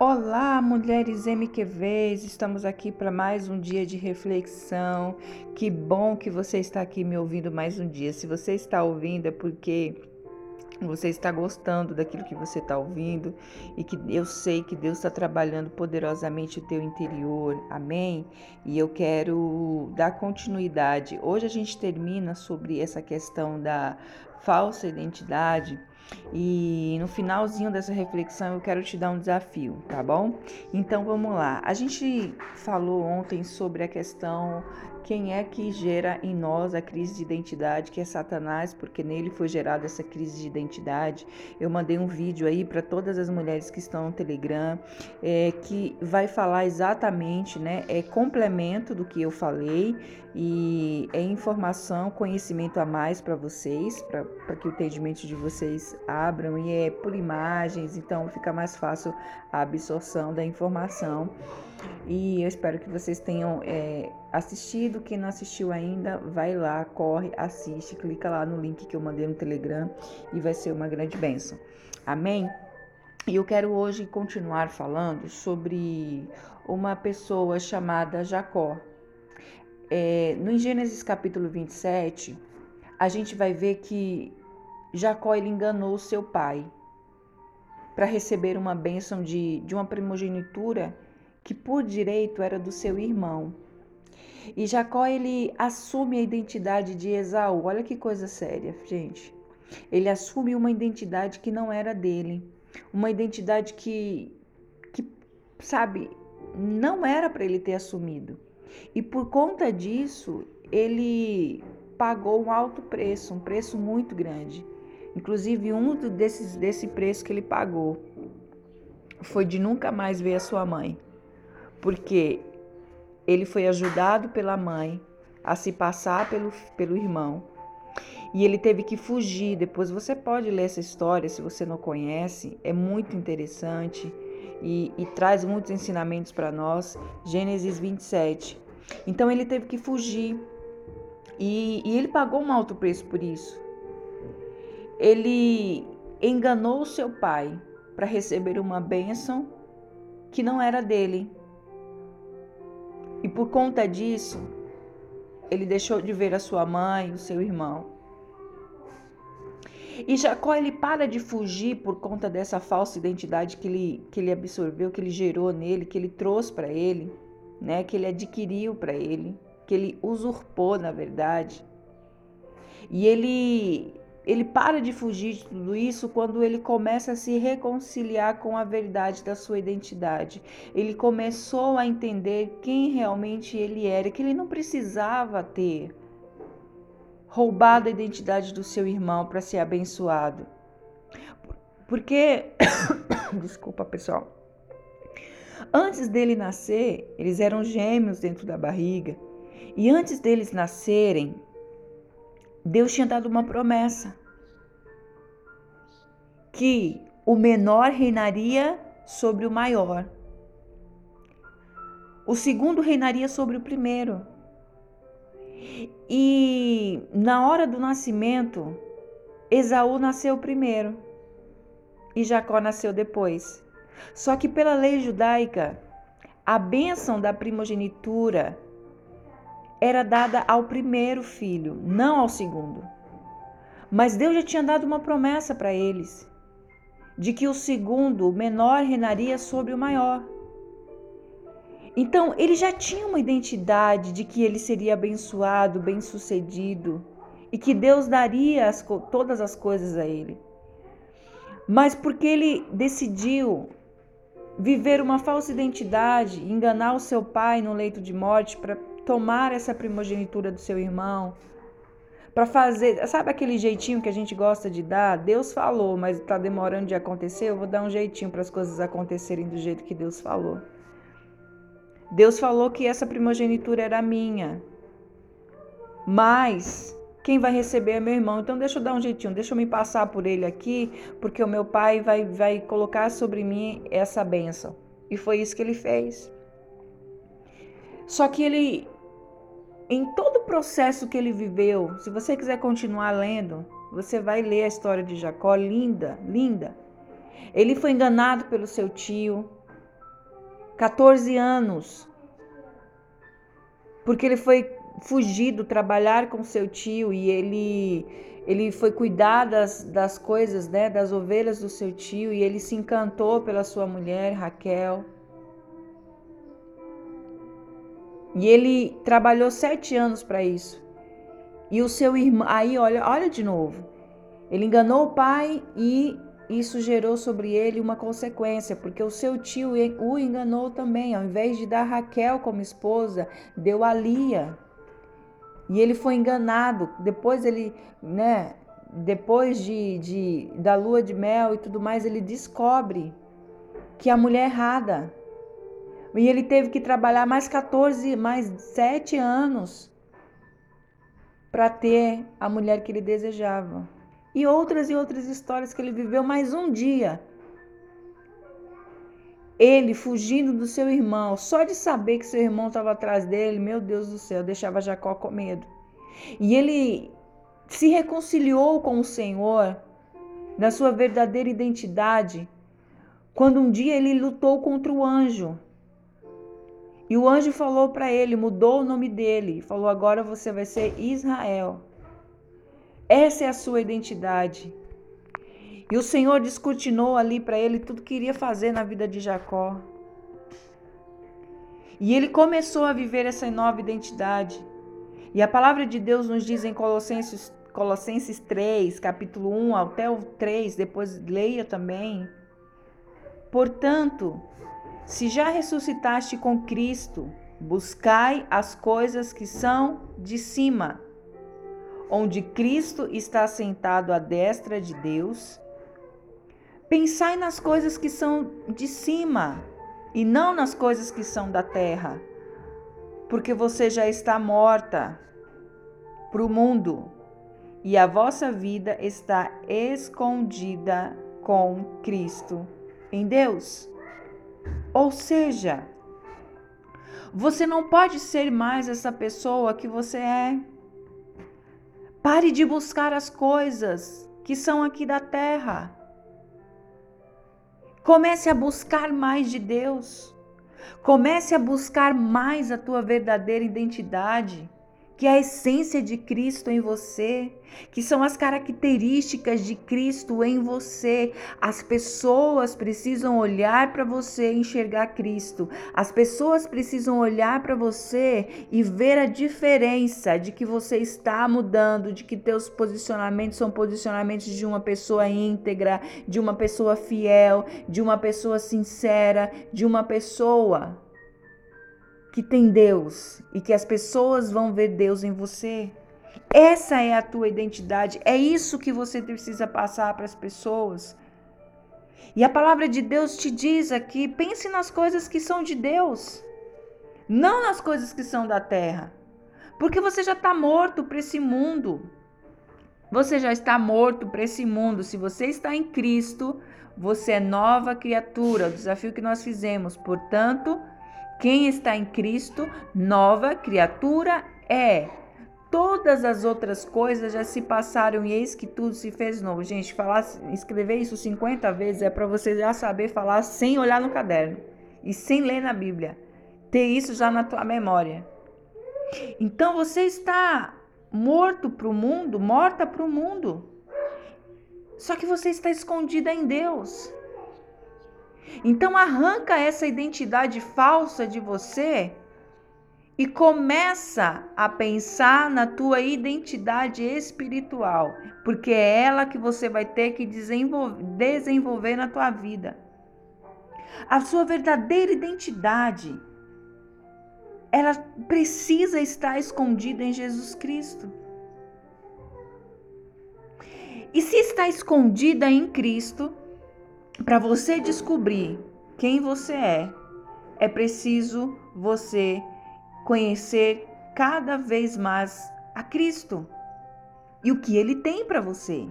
Olá, mulheres MQVs, estamos aqui para mais um dia de reflexão. Que bom que você está aqui me ouvindo mais um dia. Se você está ouvindo é porque você está gostando daquilo que você está ouvindo e que eu sei que Deus está trabalhando poderosamente o teu interior, amém? E eu quero dar continuidade. Hoje a gente termina sobre essa questão da falsa identidade e no finalzinho dessa reflexão eu quero te dar um desafio, tá bom? Então vamos lá. A gente falou ontem sobre a questão quem é que gera em nós a crise de identidade, que é Satanás, porque nele foi gerada essa crise de identidade. Eu mandei um vídeo aí para todas as mulheres que estão no Telegram, é, que vai falar exatamente, né? É complemento do que eu falei e é informação, conhecimento a mais para vocês, para que o entendimento de vocês abram e é por imagens, então fica mais fácil a absorção da informação. E eu espero que vocês tenham é, assistido. Quem não assistiu ainda, vai lá, corre, assiste, clica lá no link que eu mandei no Telegram e vai ser uma grande bênção. Amém? E eu quero hoje continuar falando sobre uma pessoa chamada Jacó. É, no Gênesis capítulo 27, a gente vai ver que Jacó ele enganou seu pai para receber uma bênção de, de uma primogenitura que por direito era do seu irmão. E Jacó ele assume a identidade de Esaú. Olha que coisa séria, gente. Ele assume uma identidade que não era dele, uma identidade que, que sabe, não era para ele ter assumido. E por conta disso, ele pagou um alto preço, um preço muito grande. Inclusive, um desses, desse preço que ele pagou foi de nunca mais ver a sua mãe porque ele foi ajudado pela mãe a se passar pelo, pelo irmão e ele teve que fugir. Depois você pode ler essa história se você não conhece, é muito interessante e, e traz muitos ensinamentos para nós. Gênesis 27. Então ele teve que fugir e, e ele pagou um alto preço por isso. Ele enganou seu pai para receber uma bênção que não era dele. E por conta disso, ele deixou de ver a sua mãe, o seu irmão. E Jacó ele para de fugir por conta dessa falsa identidade que ele, que ele absorveu, que ele gerou nele, que ele trouxe para ele, né? Que ele adquiriu para ele, que ele usurpou na verdade. E ele ele para de fugir de tudo isso quando ele começa a se reconciliar com a verdade da sua identidade. Ele começou a entender quem realmente ele era, que ele não precisava ter roubado a identidade do seu irmão para ser abençoado. Porque, desculpa pessoal, antes dele nascer, eles eram gêmeos dentro da barriga. E antes deles nascerem, Deus tinha dado uma promessa que o menor reinaria sobre o maior. O segundo reinaria sobre o primeiro. E na hora do nascimento, Esaú nasceu primeiro e Jacó nasceu depois. Só que pela lei judaica, a bênção da primogenitura era dada ao primeiro filho, não ao segundo. Mas Deus já tinha dado uma promessa para eles, de que o segundo, o menor, reinaria sobre o maior. Então, ele já tinha uma identidade de que ele seria abençoado, bem-sucedido e que Deus daria as, todas as coisas a ele. Mas porque ele decidiu viver uma falsa identidade, enganar o seu pai no leito de morte para tomar essa primogenitura do seu irmão, para fazer, sabe aquele jeitinho que a gente gosta de dar? Deus falou, mas está demorando de acontecer, eu vou dar um jeitinho para as coisas acontecerem do jeito que Deus falou. Deus falou que essa primogenitura era minha, mas quem vai receber é meu irmão. Então deixa eu dar um jeitinho, deixa eu me passar por ele aqui, porque o meu pai vai, vai colocar sobre mim essa bênção. E foi isso que ele fez. Só que ele em todo o processo que ele viveu, se você quiser continuar lendo, você vai ler a história de Jacó, linda, linda. Ele foi enganado pelo seu tio, 14 anos. Porque ele foi fugido trabalhar com seu tio e ele ele foi cuidar das, das coisas, né, das ovelhas do seu tio e ele se encantou pela sua mulher, Raquel. E ele trabalhou sete anos para isso. E o seu irmão, aí olha, olha de novo. Ele enganou o pai e isso gerou sobre ele uma consequência, porque o seu tio o enganou também. Ao invés de dar Raquel como esposa, deu a Lia. E ele foi enganado. Depois ele, né, depois de, de da lua de mel e tudo mais, ele descobre que a mulher é errada. E ele teve que trabalhar mais 14, mais 7 anos para ter a mulher que ele desejava e outras e outras histórias que ele viveu mais um dia. Ele fugindo do seu irmão, só de saber que seu irmão estava atrás dele, meu Deus do céu, deixava Jacó com medo. E ele se reconciliou com o Senhor na sua verdadeira identidade, quando um dia ele lutou contra o anjo. E o anjo falou para ele, mudou o nome dele, falou: agora você vai ser Israel. Essa é a sua identidade. E o Senhor descortinou ali para ele tudo que iria fazer na vida de Jacó. E ele começou a viver essa nova identidade. E a palavra de Deus nos diz em Colossenses, Colossenses 3, capítulo 1 até o 3, depois leia também. Portanto, se já ressuscitaste com Cristo, buscai as coisas que são de cima onde Cristo está sentado à destra de Deus. Pensai nas coisas que são de cima e não nas coisas que são da terra, porque você já está morta para o mundo e a vossa vida está escondida com Cristo em Deus. Ou seja, você não pode ser mais essa pessoa que você é. Pare de buscar as coisas que são aqui da terra. Comece a buscar mais de Deus. Comece a buscar mais a tua verdadeira identidade que é a essência de Cristo em você, que são as características de Cristo em você. As pessoas precisam olhar para você e enxergar Cristo. As pessoas precisam olhar para você e ver a diferença de que você está mudando, de que teus posicionamentos são posicionamentos de uma pessoa íntegra, de uma pessoa fiel, de uma pessoa sincera, de uma pessoa que tem Deus e que as pessoas vão ver Deus em você. Essa é a tua identidade, é isso que você precisa passar para as pessoas. E a palavra de Deus te diz aqui: pense nas coisas que são de Deus, não nas coisas que são da terra. Porque você já está morto para esse mundo. Você já está morto para esse mundo. Se você está em Cristo, você é nova criatura. O desafio que nós fizemos. Portanto, quem está em Cristo, nova criatura é. Todas as outras coisas já se passaram e eis que tudo se fez novo. Gente, falar, escrever isso 50 vezes é para você já saber falar sem olhar no caderno e sem ler na Bíblia. Ter isso já na tua memória. Então você está morto para o mundo, morta para o mundo. Só que você está escondida em Deus. Então arranca essa identidade falsa de você e começa a pensar na tua identidade espiritual, porque é ela que você vai ter que desenvolver, desenvolver na tua vida. A sua verdadeira identidade, ela precisa estar escondida em Jesus Cristo. E se está escondida em Cristo, para você descobrir quem você é, é preciso você conhecer cada vez mais a Cristo e o que ele tem para você.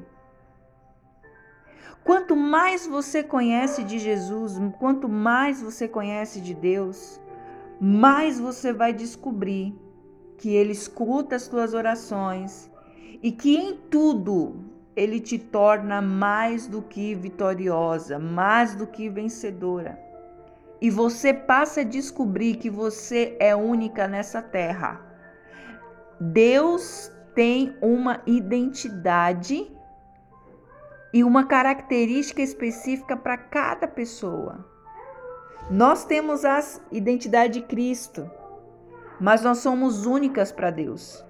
Quanto mais você conhece de Jesus, quanto mais você conhece de Deus, mais você vai descobrir que ele escuta as tuas orações e que em tudo ele te torna mais do que vitoriosa, mais do que vencedora. e você passa a descobrir que você é única nessa terra. Deus tem uma identidade e uma característica específica para cada pessoa. Nós temos a identidade de Cristo, mas nós somos únicas para Deus.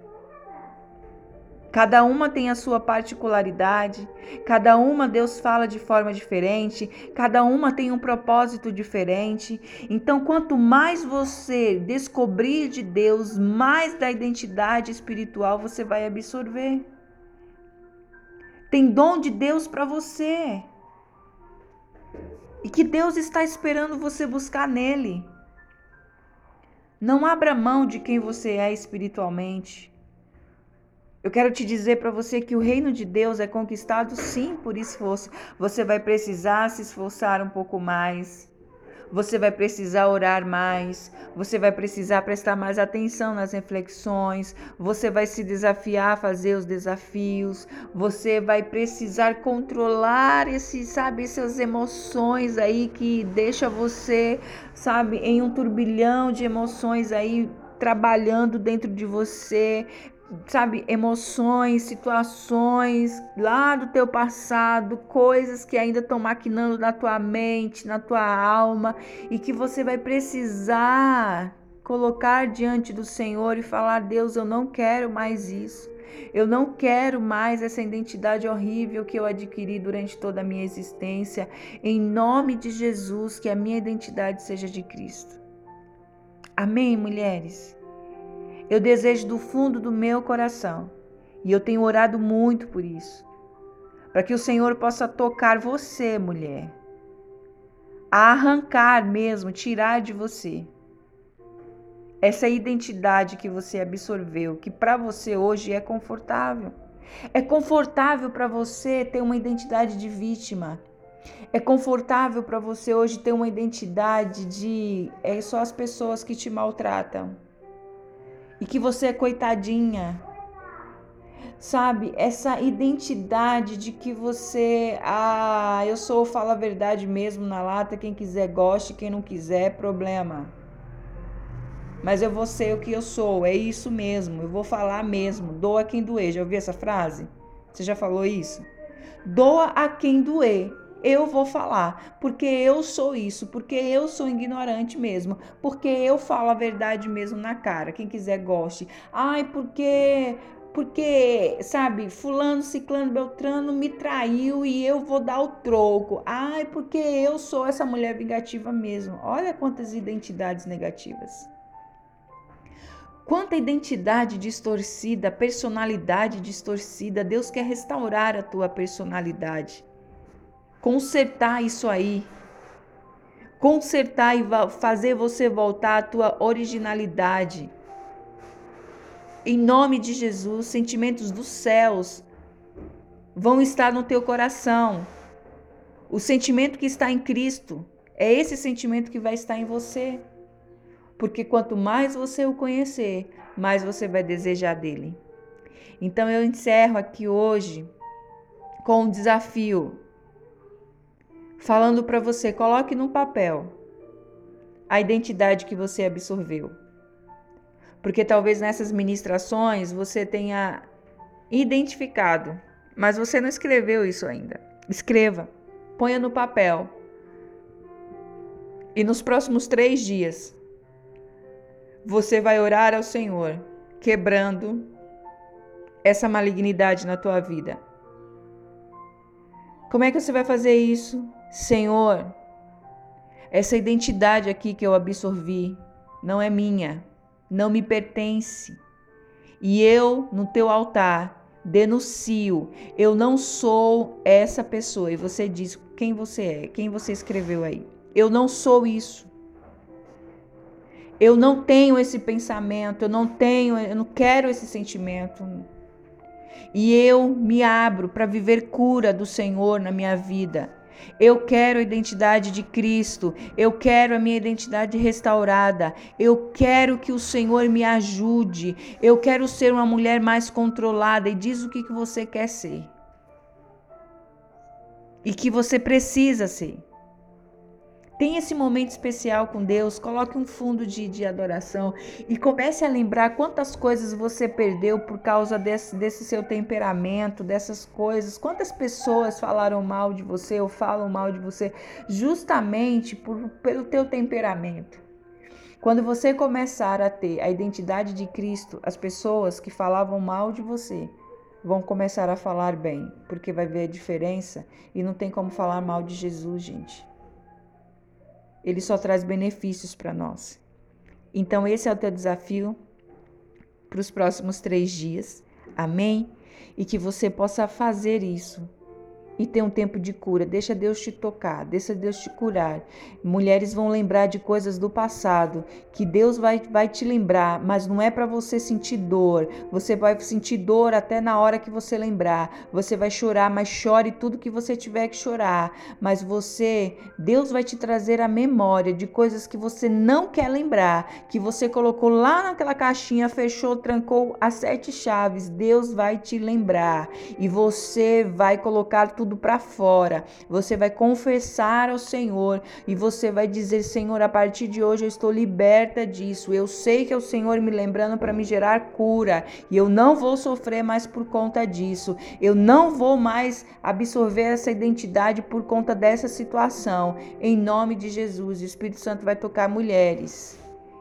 Cada uma tem a sua particularidade, cada uma Deus fala de forma diferente, cada uma tem um propósito diferente. Então, quanto mais você descobrir de Deus, mais da identidade espiritual você vai absorver. Tem dom de Deus para você. E que Deus está esperando você buscar nele. Não abra mão de quem você é espiritualmente. Eu quero te dizer para você que o reino de Deus é conquistado sim por esforço. Você vai precisar se esforçar um pouco mais. Você vai precisar orar mais, você vai precisar prestar mais atenção nas reflexões, você vai se desafiar a fazer os desafios, você vai precisar controlar esses, sabe, essas emoções aí que deixa você, sabe, em um turbilhão de emoções aí trabalhando dentro de você, sabe, emoções, situações lá do teu passado, coisas que ainda estão maquinando na tua mente, na tua alma e que você vai precisar colocar diante do Senhor e falar: Deus, eu não quero mais isso. Eu não quero mais essa identidade horrível que eu adquiri durante toda a minha existência. Em nome de Jesus, que a minha identidade seja de Cristo. Amém, mulheres? Eu desejo do fundo do meu coração, e eu tenho orado muito por isso, para que o Senhor possa tocar você, mulher, a arrancar mesmo, tirar de você essa identidade que você absorveu, que para você hoje é confortável. É confortável para você ter uma identidade de vítima. É confortável para você hoje ter uma identidade de é só as pessoas que te maltratam e que você é coitadinha. Sabe, essa identidade de que você, ah, eu sou fala a verdade mesmo na lata, quem quiser goste, quem não quiser, problema. Mas eu vou ser o que eu sou, é isso mesmo, eu vou falar mesmo, doa quem doer. Já ouviu essa frase? Você já falou isso? Doa a quem doer eu vou falar, porque eu sou isso, porque eu sou ignorante mesmo, porque eu falo a verdade mesmo na cara. Quem quiser goste. Ai, porque porque, sabe, fulano, ciclano, beltrano me traiu e eu vou dar o troco. Ai, porque eu sou essa mulher vingativa mesmo. Olha quantas identidades negativas. Quanta identidade distorcida, personalidade distorcida. Deus quer restaurar a tua personalidade consertar isso aí. Consertar e fazer você voltar à tua originalidade. Em nome de Jesus, sentimentos dos céus vão estar no teu coração. O sentimento que está em Cristo é esse sentimento que vai estar em você. Porque quanto mais você o conhecer, mais você vai desejar dele. Então eu encerro aqui hoje com um desafio falando para você: coloque no papel a identidade que você absorveu. Porque talvez nessas ministrações você tenha identificado, mas você não escreveu isso ainda. Escreva, ponha no papel. E nos próximos três dias, você vai orar ao Senhor, quebrando essa malignidade na tua vida. Como é que você vai fazer isso? Senhor, essa identidade aqui que eu absorvi não é minha, não me pertence. E eu, no teu altar, denuncio, eu não sou essa pessoa. E você diz quem você é, quem você escreveu aí. Eu não sou isso. Eu não tenho esse pensamento, eu não tenho, eu não quero esse sentimento. E eu me abro para viver cura do Senhor na minha vida. Eu quero a identidade de Cristo. Eu quero a minha identidade restaurada. Eu quero que o Senhor me ajude. Eu quero ser uma mulher mais controlada. E diz o que, que você quer ser. E que você precisa ser. Tenha esse momento especial com Deus, coloque um fundo de, de adoração e comece a lembrar quantas coisas você perdeu por causa desse, desse seu temperamento, dessas coisas. Quantas pessoas falaram mal de você ou falam mal de você justamente por, pelo teu temperamento. Quando você começar a ter a identidade de Cristo, as pessoas que falavam mal de você vão começar a falar bem, porque vai ver a diferença e não tem como falar mal de Jesus, gente. Ele só traz benefícios para nós. Então, esse é o teu desafio para os próximos três dias. Amém? E que você possa fazer isso e ter um tempo de cura. Deixa Deus te tocar, deixa Deus te curar. Mulheres vão lembrar de coisas do passado que Deus vai, vai te lembrar, mas não é para você sentir dor. Você vai sentir dor até na hora que você lembrar. Você vai chorar, mas chore tudo que você tiver que chorar. Mas você, Deus vai te trazer a memória de coisas que você não quer lembrar, que você colocou lá naquela caixinha, fechou, trancou as sete chaves. Deus vai te lembrar e você vai colocar tudo tudo para fora. Você vai confessar ao Senhor e você vai dizer: Senhor, a partir de hoje eu estou liberta disso. Eu sei que é o Senhor me lembrando para me gerar cura e eu não vou sofrer mais por conta disso. Eu não vou mais absorver essa identidade por conta dessa situação. Em nome de Jesus, o Espírito Santo vai tocar mulheres.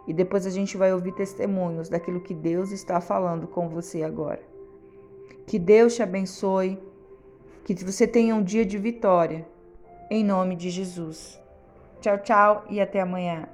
E depois a gente vai ouvir testemunhos daquilo que Deus está falando com você agora. Que Deus te abençoe. Que você tenha um dia de vitória. Em nome de Jesus. Tchau, tchau e até amanhã.